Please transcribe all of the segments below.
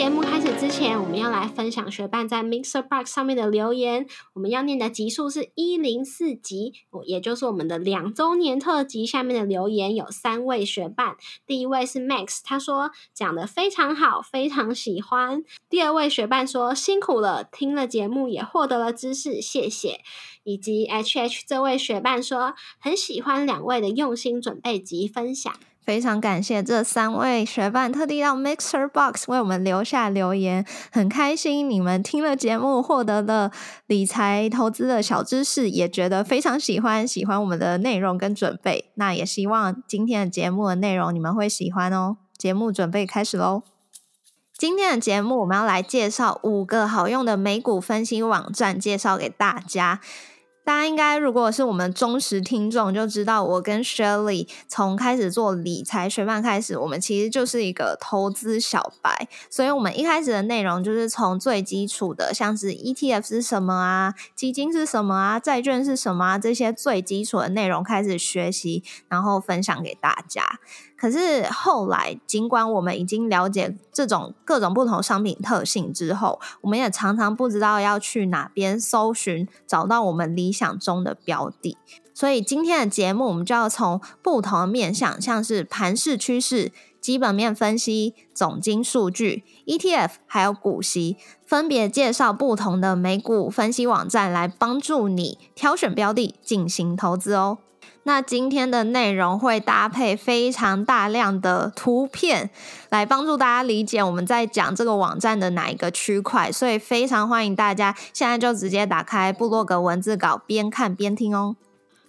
节目开始之前，我们要来分享学伴在 Mixer Box 上面的留言。我们要念的集数是一零四集，也就是我们的两周年特辑。下面的留言有三位学伴，第一位是 Max，他说讲的非常好，非常喜欢。第二位学伴说辛苦了，听了节目也获得了知识，谢谢。以及 HH 这位学伴说很喜欢两位的用心准备及分享。非常感谢这三位学伴特地到 Mixer Box 为我们留下留言，很开心你们听了节目获得了理财投资的小知识，也觉得非常喜欢，喜欢我们的内容跟准备。那也希望今天的节目的内容你们会喜欢哦。节目准备开始喽！今天的节目我们要来介绍五个好用的美股分析网站，介绍给大家。大家应该如果是我们忠实听众，就知道我跟 Shirley 从开始做理财学伴开始，我们其实就是一个投资小白，所以我们一开始的内容就是从最基础的，像是 ETF 是什么啊，基金是什么啊，债券是什么啊，这些最基础的内容开始学习，然后分享给大家。可是后来，尽管我们已经了解这种各种不同商品特性之后，我们也常常不知道要去哪边搜寻，找到我们理想中的标的。所以今天的节目，我们就要从不同的面向，像是盘势趋势、基本面分析、总经数据、ETF，还有股息，分别介绍不同的美股分析网站，来帮助你挑选标的进行投资哦。那今天的内容会搭配非常大量的图片，来帮助大家理解我们在讲这个网站的哪一个区块，所以非常欢迎大家现在就直接打开部落格文字稿，边看边听哦。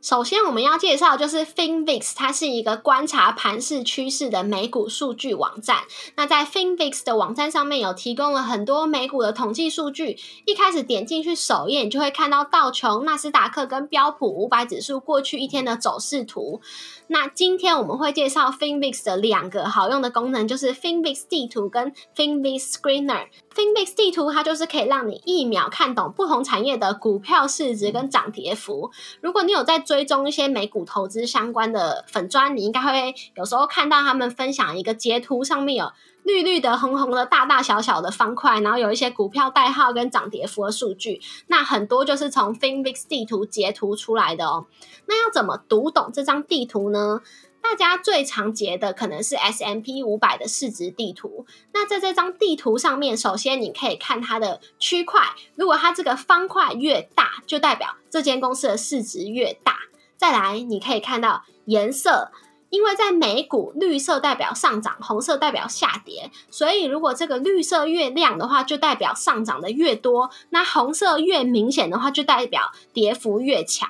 首先，我们要介绍就是 FinVix，它是一个观察盘势趋势的美股数据网站。那在 FinVix 的网站上面有提供了很多美股的统计数据。一开始点进去首页，你就会看到道琼、纳斯达克跟标普五百指数过去一天的走势图。那今天我们会介绍 FinVix 的两个好用的功能，就是 FinVix 地图跟 FinVix Screener。FinVix 地图它就是可以让你一秒看懂不同产业的股票市值跟涨跌幅。如果你有在追踪一些美股投资相关的粉砖，你应该会有时候看到他们分享一个截图，上面有绿绿的、红红的、大大小小的方块，然后有一些股票代号跟涨跌幅的数据。那很多就是从 FinVix 地图截图出来的哦。那要怎么读懂这张地图呢？大家最常截的可能是 S M P 五百的市值地图。那在这张地图上面，首先你可以看它的区块，如果它这个方块越大，就代表这间公司的市值越大。再来，你可以看到颜色，因为在美股，绿色代表上涨，红色代表下跌，所以如果这个绿色越亮的话，就代表上涨的越多；那红色越明显的话，就代表跌幅越强。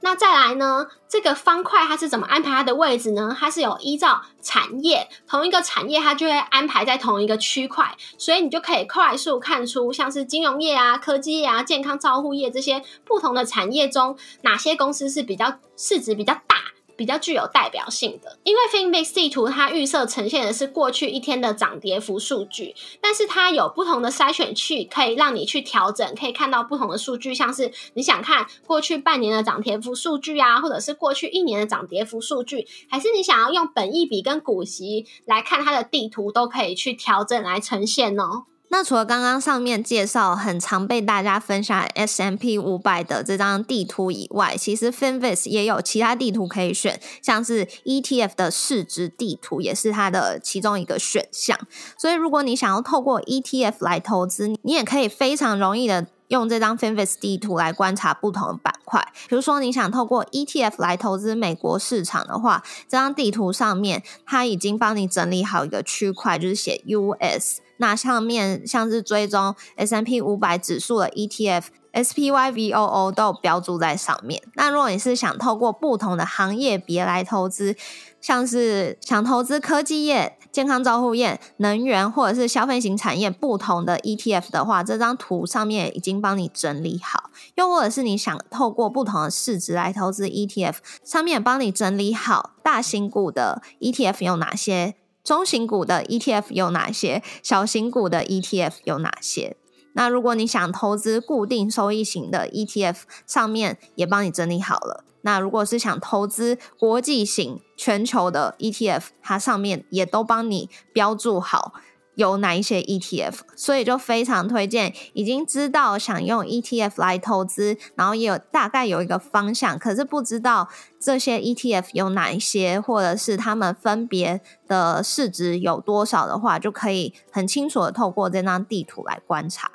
那再来呢？这个方块它是怎么安排它的位置呢？它是有依照产业，同一个产业它就会安排在同一个区块，所以你就可以快速看出像是金融业啊、科技业啊、健康照护业这些不同的产业中，哪些公司是比较市值比较大。比较具有代表性的，因为 FinVix 地图它预测呈现的是过去一天的涨跌幅数据，但是它有不同的筛选器，可以让你去调整，可以看到不同的数据，像是你想看过去半年的涨跌幅数据啊，或者是过去一年的涨跌幅数据，还是你想要用本益比跟股息来看它的地图，都可以去调整来呈现哦。那除了刚刚上面介绍很常被大家分享 S M P 五百的这张地图以外，其实 Finvis 也有其他地图可以选，像是 E T F 的市值地图也是它的其中一个选项。所以如果你想要透过 E T F 来投资，你也可以非常容易的用这张 Finvis 地图来观察不同的板块。比如说你想透过 E T F 来投资美国市场的话，这张地图上面它已经帮你整理好一个区块，就是写 U S。那上面像是追踪 S M P 五百指数的 E T F S P Y V O O 都有标注在上面。那如果你是想透过不同的行业别来投资，像是想投资科技业、健康照护业、能源或者是消费型产业不同的 E T F 的话，这张图上面已经帮你整理好。又或者是你想透过不同的市值来投资 E T F，上面也帮你整理好大型股的 E T F 有哪些。中型股的 ETF 有哪些，小型股的 ETF 有哪些。那如果你想投资固定收益型的 ETF，上面也帮你整理好了。那如果是想投资国际型全球的 ETF，它上面也都帮你标注好。有哪一些 ETF，所以就非常推荐。已经知道想用 ETF 来投资，然后也有大概有一个方向，可是不知道这些 ETF 有哪一些，或者是他们分别的市值有多少的话，就可以很清楚的透过这张地图来观察。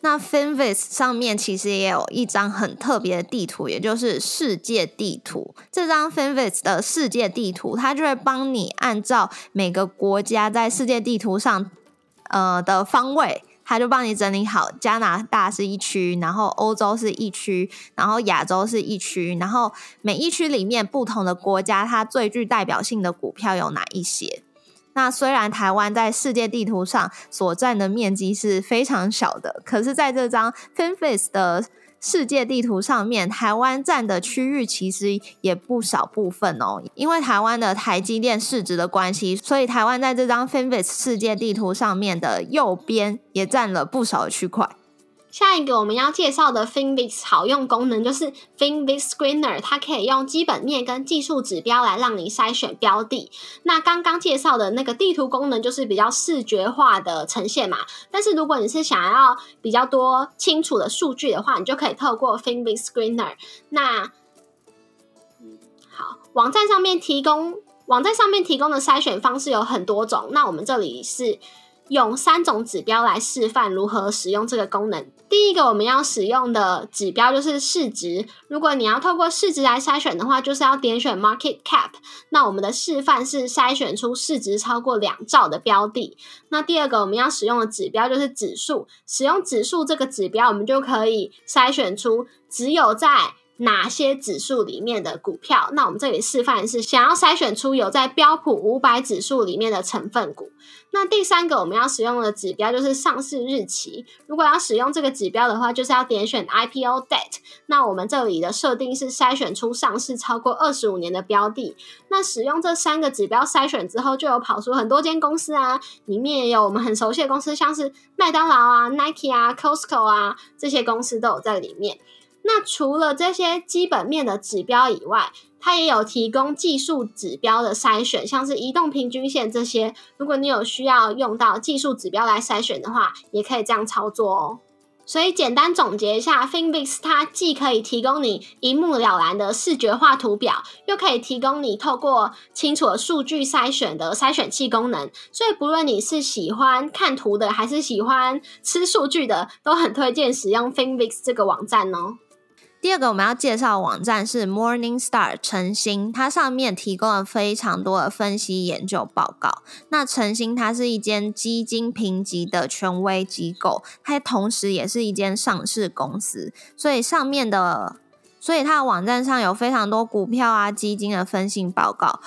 那 Finviz 上面其实也有一张很特别的地图，也就是世界地图。这张 Finviz 的世界地图，它就会帮你按照每个国家在世界地图上呃的方位，它就帮你整理好。加拿大是一区，然后欧洲是一区，然后亚洲是一区，然后每一区里面不同的国家，它最具代表性的股票有哪一些？那虽然台湾在世界地图上所占的面积是非常小的，可是在这张 FinFIS 的世界地图上面，台湾占的区域其实也不少部分哦。因为台湾的台积电市值的关系，所以台湾在这张 FinFIS 世界地图上面的右边也占了不少区块。下一个我们要介绍的 Finvix 好用功能就是 Finvix Screener，它可以用基本面跟技术指标来让你筛选标的。那刚刚介绍的那个地图功能就是比较视觉化的呈现嘛。但是如果你是想要比较多清楚的数据的话，你就可以透过 Finvix Screener。那好，网站上面提供网站上面提供的筛选方式有很多种。那我们这里是。用三种指标来示范如何使用这个功能。第一个我们要使用的指标就是市值。如果你要透过市值来筛选的话，就是要点选 Market Cap。那我们的示范是筛选出市值超过两兆的标的。那第二个我们要使用的指标就是指数。使用指数这个指标，我们就可以筛选出只有在哪些指数里面的股票？那我们这里示范是想要筛选出有在标普五百指数里面的成分股。那第三个我们要使用的指标就是上市日期。如果要使用这个指标的话，就是要点选 IPO date。那我们这里的设定是筛选出上市超过二十五年的标的。那使用这三个指标筛选之后，就有跑出很多间公司啊，里面也有我们很熟悉的公司，像是麦当劳啊、Nike 啊、Costco 啊这些公司都有在里面。那除了这些基本面的指标以外，它也有提供技术指标的筛选，像是移动平均线这些。如果你有需要用到技术指标来筛选的话，也可以这样操作哦。所以简单总结一下，Finvix 它既可以提供你一目了然的视觉化图表，又可以提供你透过清楚的数据筛选的筛选器功能。所以不论你是喜欢看图的，还是喜欢吃数据的，都很推荐使用 Finvix 这个网站哦。第二个我们要介绍的网站是 Morningstar 晨星，它上面提供了非常多的分析研究报告。那晨星它是一间基金评级的权威机构，它同时也是一间上市公司，所以上面的，所以它的网站上有非常多股票啊、基金的分析报告。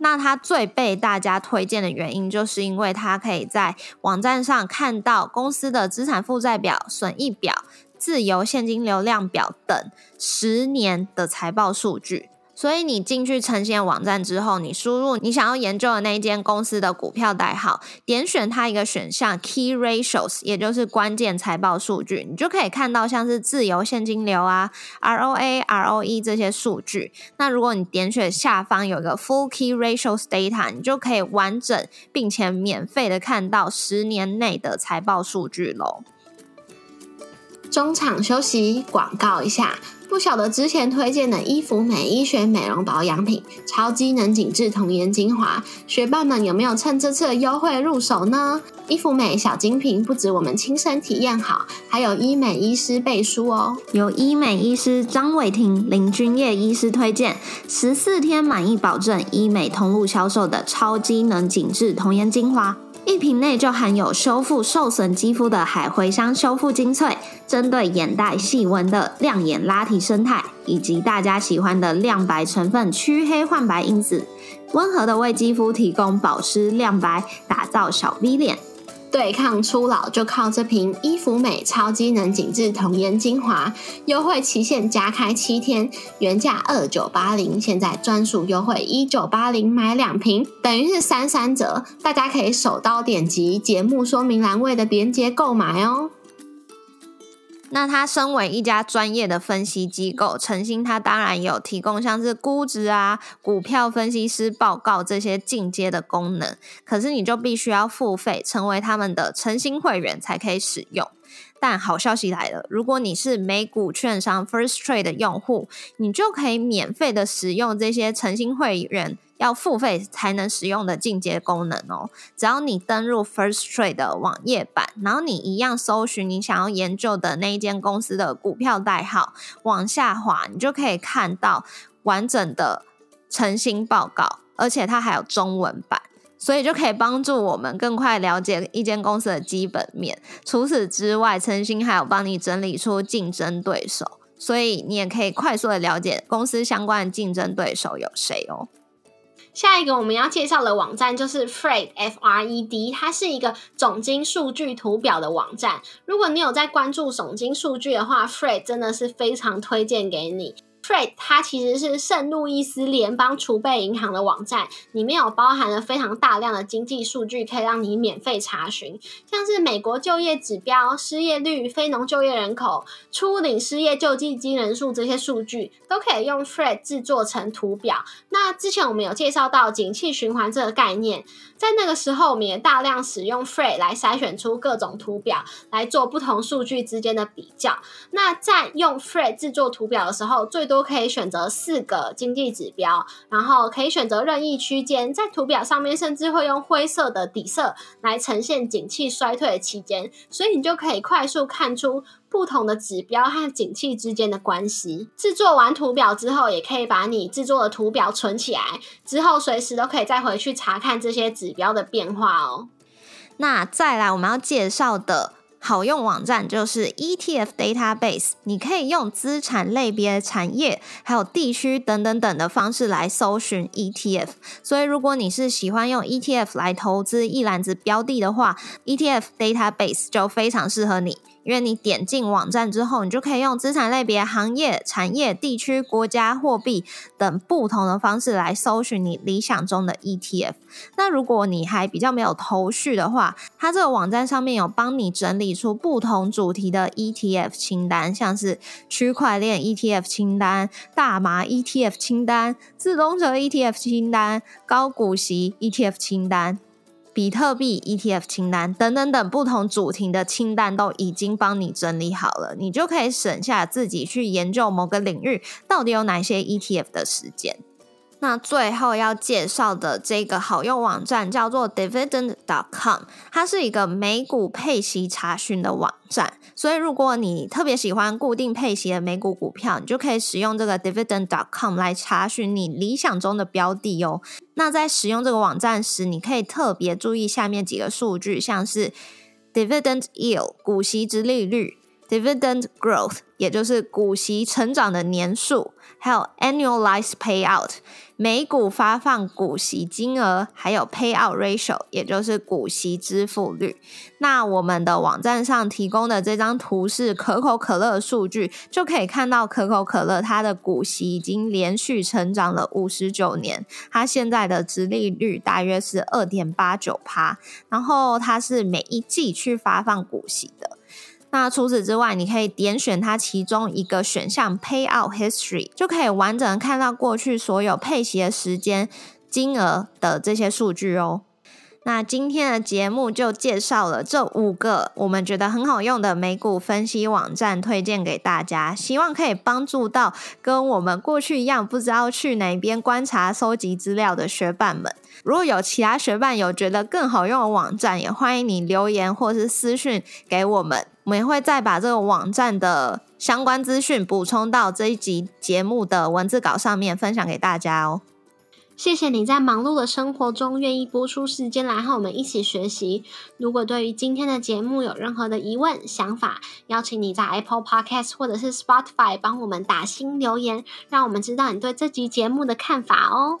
那它最被大家推荐的原因，就是因为它可以在网站上看到公司的资产负债表、损益表。自由现金流量表等十年的财报数据，所以你进去呈现网站之后，你输入你想要研究的那一间公司的股票代号，点选它一个选项 Key Ratios，也就是关键财报数据，你就可以看到像是自由现金流啊、ROA、ROE 这些数据。那如果你点选下方有一个 Full Key Ratios Data，你就可以完整并且免费的看到十年内的财报数据喽。中场休息，广告一下。不晓得之前推荐的伊芙美医学美容保养品超机能紧致童颜精华，学伴们有没有趁这次的优惠入手呢？伊芙美小精品不止我们亲身体验好，还有医美医师背书哦。由医美医师张伟婷、林君叶医师推荐，十四天满意保证，医美通路销售的超机能紧致童颜精华。一瓶内就含有修复受损肌肤的海茴香修复精粹，针对眼袋细纹的亮眼拉提生态，以及大家喜欢的亮白成分驱黑焕白因子，温和的为肌肤提供保湿亮白，打造小 V 脸。对抗初老就靠这瓶伊芙美超机能紧致童颜精华，优惠期限加开七天，原价二九八零，现在专属优惠一九八零，买两瓶等于是三三折，大家可以手刀点击节目说明栏位的链接购买哦。那他身为一家专业的分析机构，诚心他当然有提供像是估值啊、股票分析师报告这些进阶的功能。可是你就必须要付费，成为他们的诚心会员才可以使用。但好消息来了，如果你是美股券商 First Trade 的用户，你就可以免费的使用这些诚心会员。要付费才能使用的进阶功能哦！只要你登入 First Trade 的网页版，然后你一样搜寻你想要研究的那一间公司的股票代号，往下滑，你就可以看到完整的诚心报告，而且它还有中文版，所以就可以帮助我们更快了解一间公司的基本面。除此之外，诚心还有帮你整理出竞争对手，所以你也可以快速的了解公司相关的竞争对手有谁哦。下一个我们要介绍的网站就是 Fred F R E D，它是一个总金数据图表的网站。如果你有在关注总金数据的话，Fred 真的是非常推荐给你。Fred 它其实是圣路易斯联邦储备银行的网站，里面有包含了非常大量的经济数据，可以让你免费查询，像是美国就业指标、失业率、非农就业人口、初领失业救济金人数这些数据，都可以用 Fred 制作成图表。那之前我们有介绍到景气循环这个概念，在那个时候我们也大量使用 Fred 来筛选出各种图表，来做不同数据之间的比较。那在用 Fred 制作图表的时候，最多都可以选择四个经济指标，然后可以选择任意区间，在图表上面甚至会用灰色的底色来呈现景气衰退的期间，所以你就可以快速看出不同的指标和景气之间的关系。制作完图表之后，也可以把你制作的图表存起来，之后随时都可以再回去查看这些指标的变化哦。那再来我们要介绍的。好用网站就是 ETF Database，你可以用资产类别、产业还有地区等等等的方式来搜寻 ETF。所以，如果你是喜欢用 ETF 来投资一篮子标的的话，ETF Database 就非常适合你。因为你点进网站之后，你就可以用资产类别、行业、产业、地区、国家、货币等不同的方式来搜寻你理想中的 ETF。那如果你还比较没有头绪的话，它这个网站上面有帮你整理出不同主题的 ETF 清单，像是区块链 ETF 清单、大麻 ETF 清单、自动车 ETF 清单、高股息 ETF 清单。比特币 ETF 清单等等等不同主题的清单都已经帮你整理好了，你就可以省下自己去研究某个领域到底有哪些 ETF 的时间。那最后要介绍的这个好用网站叫做 Dividend.com，它是一个美股配息查询的网站。所以如果你特别喜欢固定配息的美股股票，你就可以使用这个 Dividend.com 来查询你理想中的标的哦。那在使用这个网站时，你可以特别注意下面几个数据，像是 Dividend Yield 股息之利率。Dividend growth，也就是股息成长的年数，还有 annualized payout，每股发放股息金额，还有 payout ratio，也就是股息支付率。那我们的网站上提供的这张图是可口可乐数据，就可以看到可口可乐它的股息已经连续成长了五十九年，它现在的值利率大约是二点八九趴，然后它是每一季去发放股息的。那除此之外，你可以点选它其中一个选项 Payout History，就可以完整看到过去所有配息的时间、金额的这些数据哦。那今天的节目就介绍了这五个我们觉得很好用的美股分析网站，推荐给大家，希望可以帮助到跟我们过去一样不知道去哪边观察、收集资料的学伴们。如果有其他学伴有觉得更好用的网站，也欢迎你留言或是私讯给我们，我们也会再把这个网站的相关资讯补充到这一集节目的文字稿上面，分享给大家哦。谢谢你在忙碌的生活中愿意播出时间来和我们一起学习。如果对于今天的节目有任何的疑问、想法，邀请你在 Apple Podcast 或者是 Spotify 帮我们打新留言，让我们知道你对这集节目的看法哦。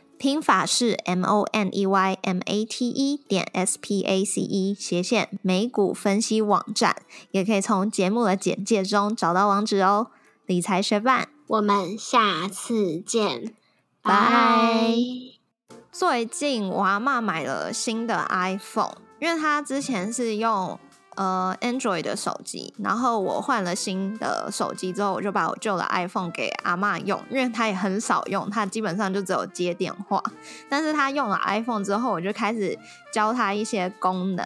拼法是 m o n e y m a t e 点 s p a c e 斜线美股分析网站，也可以从节目的简介中找到网址哦。理财学伴，我们下次见，拜。最近我阿妈买了新的 iPhone，因为她之前是用。呃，Android 的手机，然后我换了新的手机之后，我就把我旧的 iPhone 给阿妈用，因为她也很少用，她基本上就只有接电话。但是她用了 iPhone 之后，我就开始教她一些功能，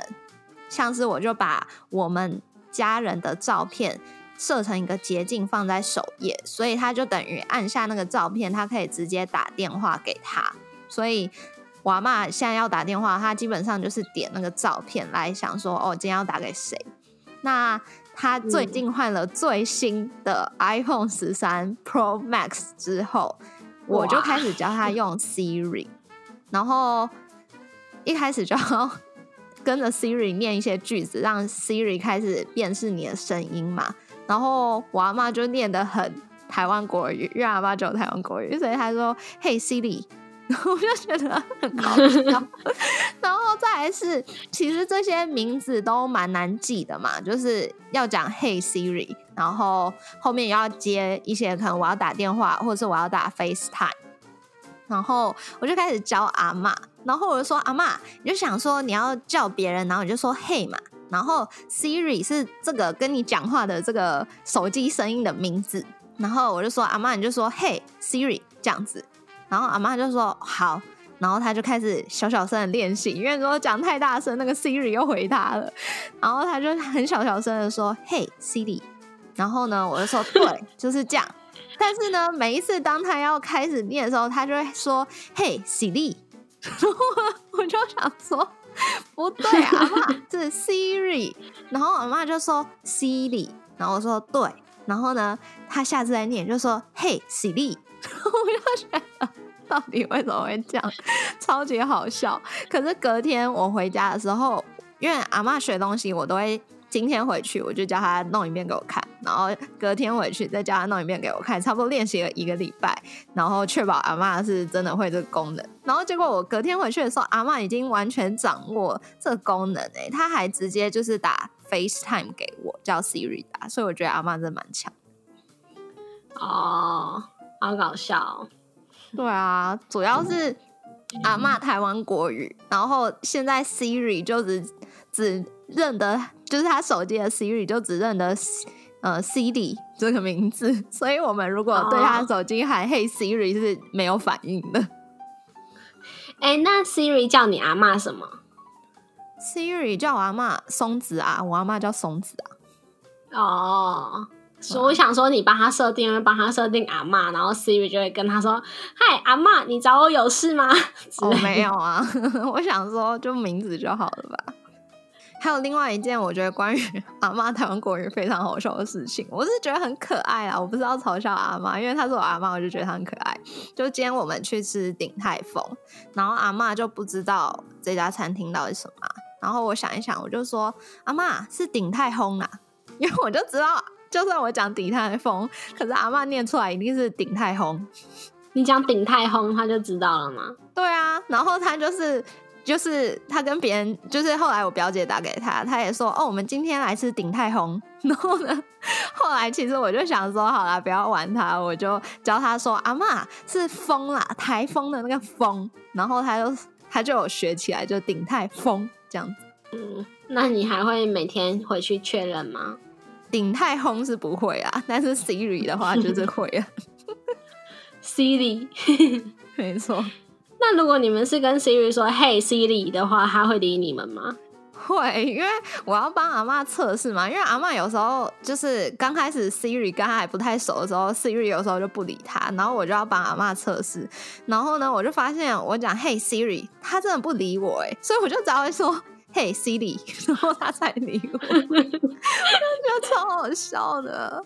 像是我就把我们家人的照片设成一个捷径放在首页，所以她就等于按下那个照片，她可以直接打电话给他，所以。我阿妈现在要打电话，她基本上就是点那个照片来想说，哦，今天要打给谁？那她最近换了最新的 iPhone 十三 Pro Max 之后，我就开始教她用 Siri，然后一开始就要跟着 Siri 念一些句子，让 Siri 开始辨识你的声音嘛。然后我阿妈就念得很台湾国语，因为阿妈就台湾国语，所以她说：“Hey Siri。”我就觉得很搞笑，然后再来是，其实这些名字都蛮难记的嘛，就是要讲 Hey Siri，然后后面也要接一些可能我要打电话，或者是我要打 FaceTime，然后我就开始教阿妈，然后我就说阿妈，你就想说你要叫别人，然后你就说 Hey 嘛，然后 Siri 是这个跟你讲话的这个手机声音的名字，然后我就说阿妈，你就说 Hey Siri 这样子。然后阿妈就说好，然后他就开始小小声的练习，因为如果讲太大声，那个 Siri 又回他了。然后他就很小小声的说：“嘿，Siri。”然后呢，我就说：“对，就是这样。”但是呢，每一次当他要开始念的时候，他就会说：“嘿，Siri。”然后我就想说：“不对，阿妈是 Siri。”然后阿妈就说：“Siri。”然后我说：“对。”然后呢，他下次再念就说：“嘿，Siri。”我就觉得，到底为什么会这样，超级好笑。可是隔天我回家的时候，因为阿妈学东西，我都会今天回去我就叫他弄一遍给我看，然后隔天回去再叫他弄一遍给我看，差不多练习了一个礼拜，然后确保阿妈是真的会这个功能。然后结果我隔天回去的时候，阿妈已经完全掌握这个功能诶，他还直接就是打 FaceTime 给我，叫 Siri 打，所以我觉得阿妈真的蛮强。哦。好搞笑，对啊，主要是阿骂台湾国语，然后现在 Siri 就只只认得，就是他手机的 Siri 就只认得呃 Siri 这个名字，所以我们如果对他手机喊 Hey Siri 是没有反应的。哎，那 Siri 叫你阿妈什么？Siri 叫我阿妈松子啊，我阿妈叫松子啊。哦。所以我想说，你帮他设定，帮他设定阿妈，然后 Siri 就会跟他说：“嗨，阿妈，你找我有事吗？” 我没有啊，我想说就名字就好了吧。还有另外一件，我觉得关于阿妈台湾国语非常好笑的事情，我是觉得很可爱啊。我不知道嘲笑阿妈，因为她是我阿妈，我就觉得她很可爱。就今天我们去吃鼎泰丰，然后阿妈就不知道这家餐厅到底什么，然后我想一想，我就说：“阿妈是鼎泰丰啊，因为我就知道。”就算我讲鼎泰丰，可是阿妈念出来一定是鼎泰丰。你讲鼎泰丰，他就知道了吗？对啊，然后他就是就是他跟别人，就是后来我表姐打给他，他也说哦，我们今天来吃鼎泰丰。然后呢，后来其实我就想说，好啦，不要玩他，我就教他说阿妈是风啦，台风的那个风。然后他就他就有学起来，就鼎泰丰这样子。嗯，那你还会每天回去确认吗？鼎泰丰是不会啊，但是 Siri 的话就是会啊。Siri，没错。那如果你们是跟 Siri 说 “Hey Siri” 的话，他会理你们吗？会，因为我要帮阿妈测试嘛。因为阿妈有时候就是刚开始 Siri 跟他还不太熟的时候，Siri 有时候就不理他，然后我就要帮阿妈测试。然后呢，我就发现我讲 Hey Siri，他真的不理我哎，所以我就只会说 Hey Siri，然后他才理我，我觉得超好笑的。